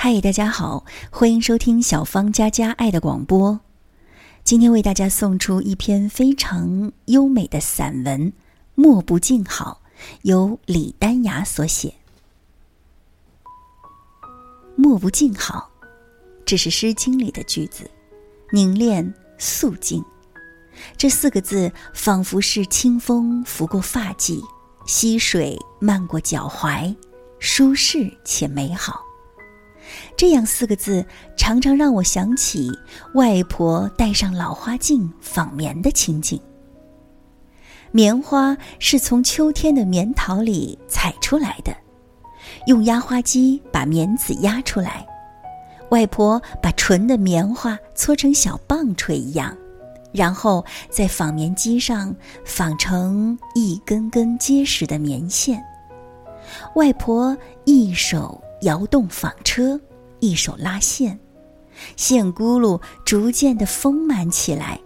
嗨，大家好，欢迎收听小芳家家爱的广播。今天为大家送出一篇非常优美的散文《莫不静好》，由李丹雅所写。莫不静好，这是《诗经》里的句子，凝练肃静。这四个字仿佛是清风拂过发髻，溪水漫过脚踝，舒适且美好。这样四个字常常让我想起外婆戴上老花镜纺棉的情景。棉花是从秋天的棉桃里采出来的，用压花机把棉籽压出来，外婆把纯的棉花搓成小棒槌一样，然后在纺棉机上纺成一根根结实的棉线。外婆一手摇动纺车。一手拉线，线轱辘逐渐的丰满起来，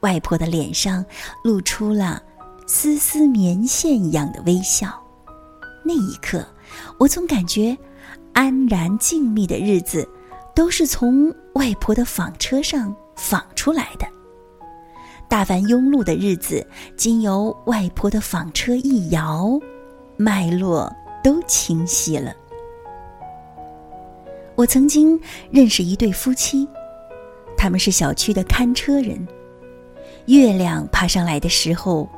外婆的脸上露出了丝丝棉线一样的微笑。那一刻，我总感觉安然静谧的日子，都是从外婆的纺车上纺出来的。大凡庸碌的日子，经由外婆的纺车一摇，脉络都清晰了。我曾经认识一对夫妻，他们是小区的看车人。月亮爬上来的时候，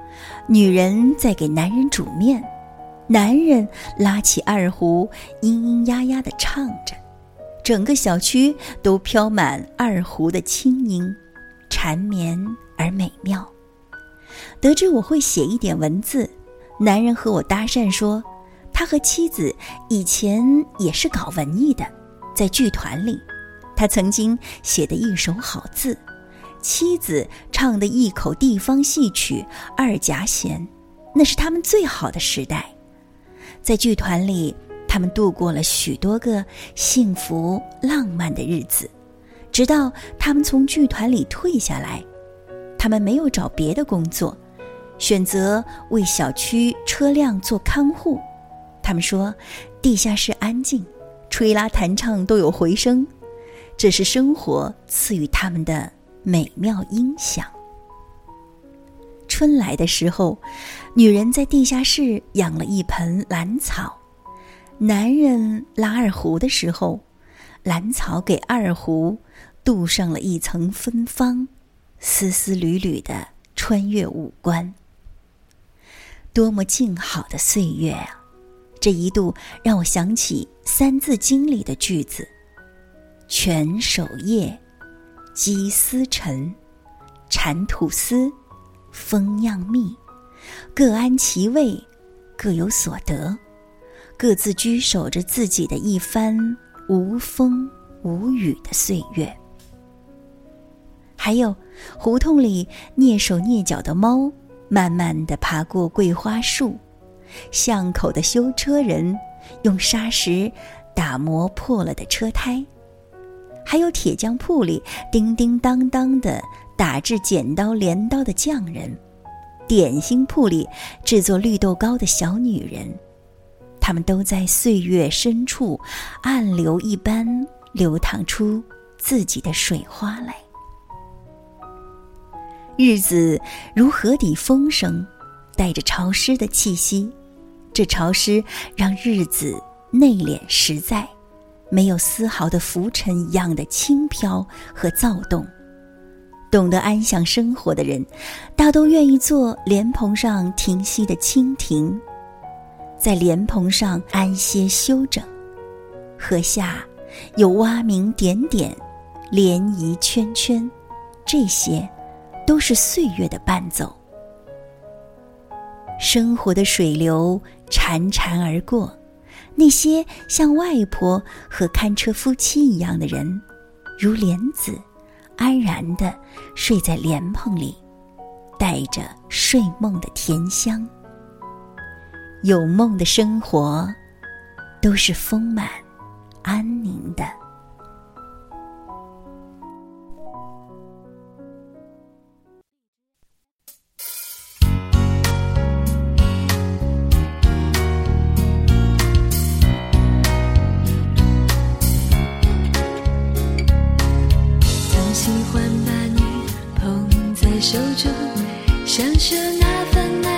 女人在给男人煮面，男人拉起二胡，咿咿呀呀的唱着，整个小区都飘满二胡的轻音，缠绵而美妙。得知我会写一点文字，男人和我搭讪说，他和妻子以前也是搞文艺的。在剧团里，他曾经写的一手好字，妻子唱的一口地方戏曲二夹弦，那是他们最好的时代。在剧团里，他们度过了许多个幸福浪漫的日子，直到他们从剧团里退下来，他们没有找别的工作，选择为小区车辆做看护。他们说，地下室安静。吹拉弹唱都有回声，这是生活赐予他们的美妙音响。春来的时候，女人在地下室养了一盆兰草，男人拉二胡的时候，兰草给二胡镀上了一层芬芳，丝丝缕缕的穿越五官。多么静好的岁月啊！这一度让我想起《三字经》里的句子：“犬守夜，鸡司晨，蚕吐丝，蜂酿蜜，各安其位，各有所得，各自居守着自己的一番无风无雨的岁月。”还有，胡同里蹑手蹑脚的猫，慢慢的爬过桂花树。巷口的修车人用砂石打磨破了的车胎，还有铁匠铺里叮叮当当的打制剪刀镰刀的匠人，点心铺里制作绿豆糕的小女人，他们都在岁月深处暗流一般流淌出自己的水花来。日子如河底风声，带着潮湿的气息。这潮湿让日子内敛实在，没有丝毫的浮尘一样的轻飘和躁动。懂得安享生活的人，大都愿意做莲蓬上停息的蜻蜓，在莲蓬上安歇休整。河下有蛙鸣点点，涟漪圈圈，这些，都是岁月的伴奏。生活的水流。潺潺而过，那些像外婆和看车夫妻一样的人，如莲子，安然的睡在莲蓬里，带着睡梦的甜香。有梦的生活，都是丰满、安宁的。手中，享受那份爱。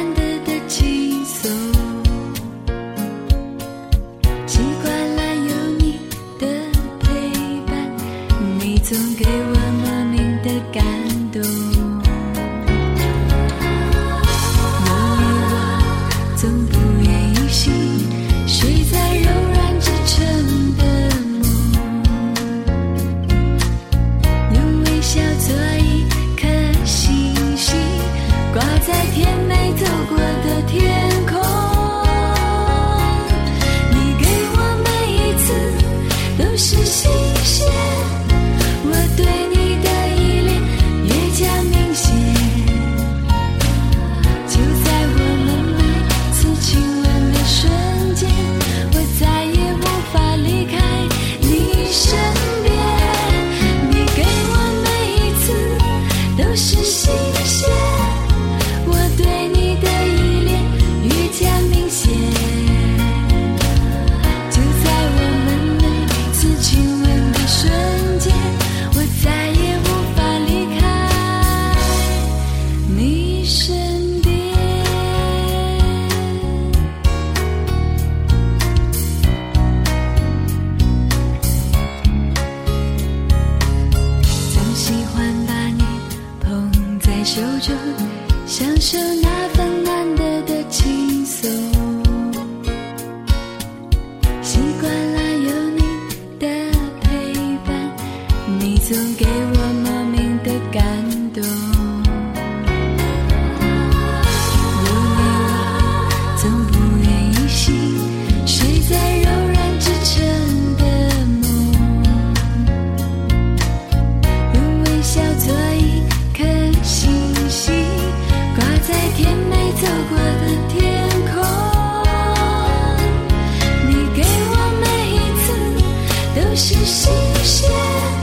些。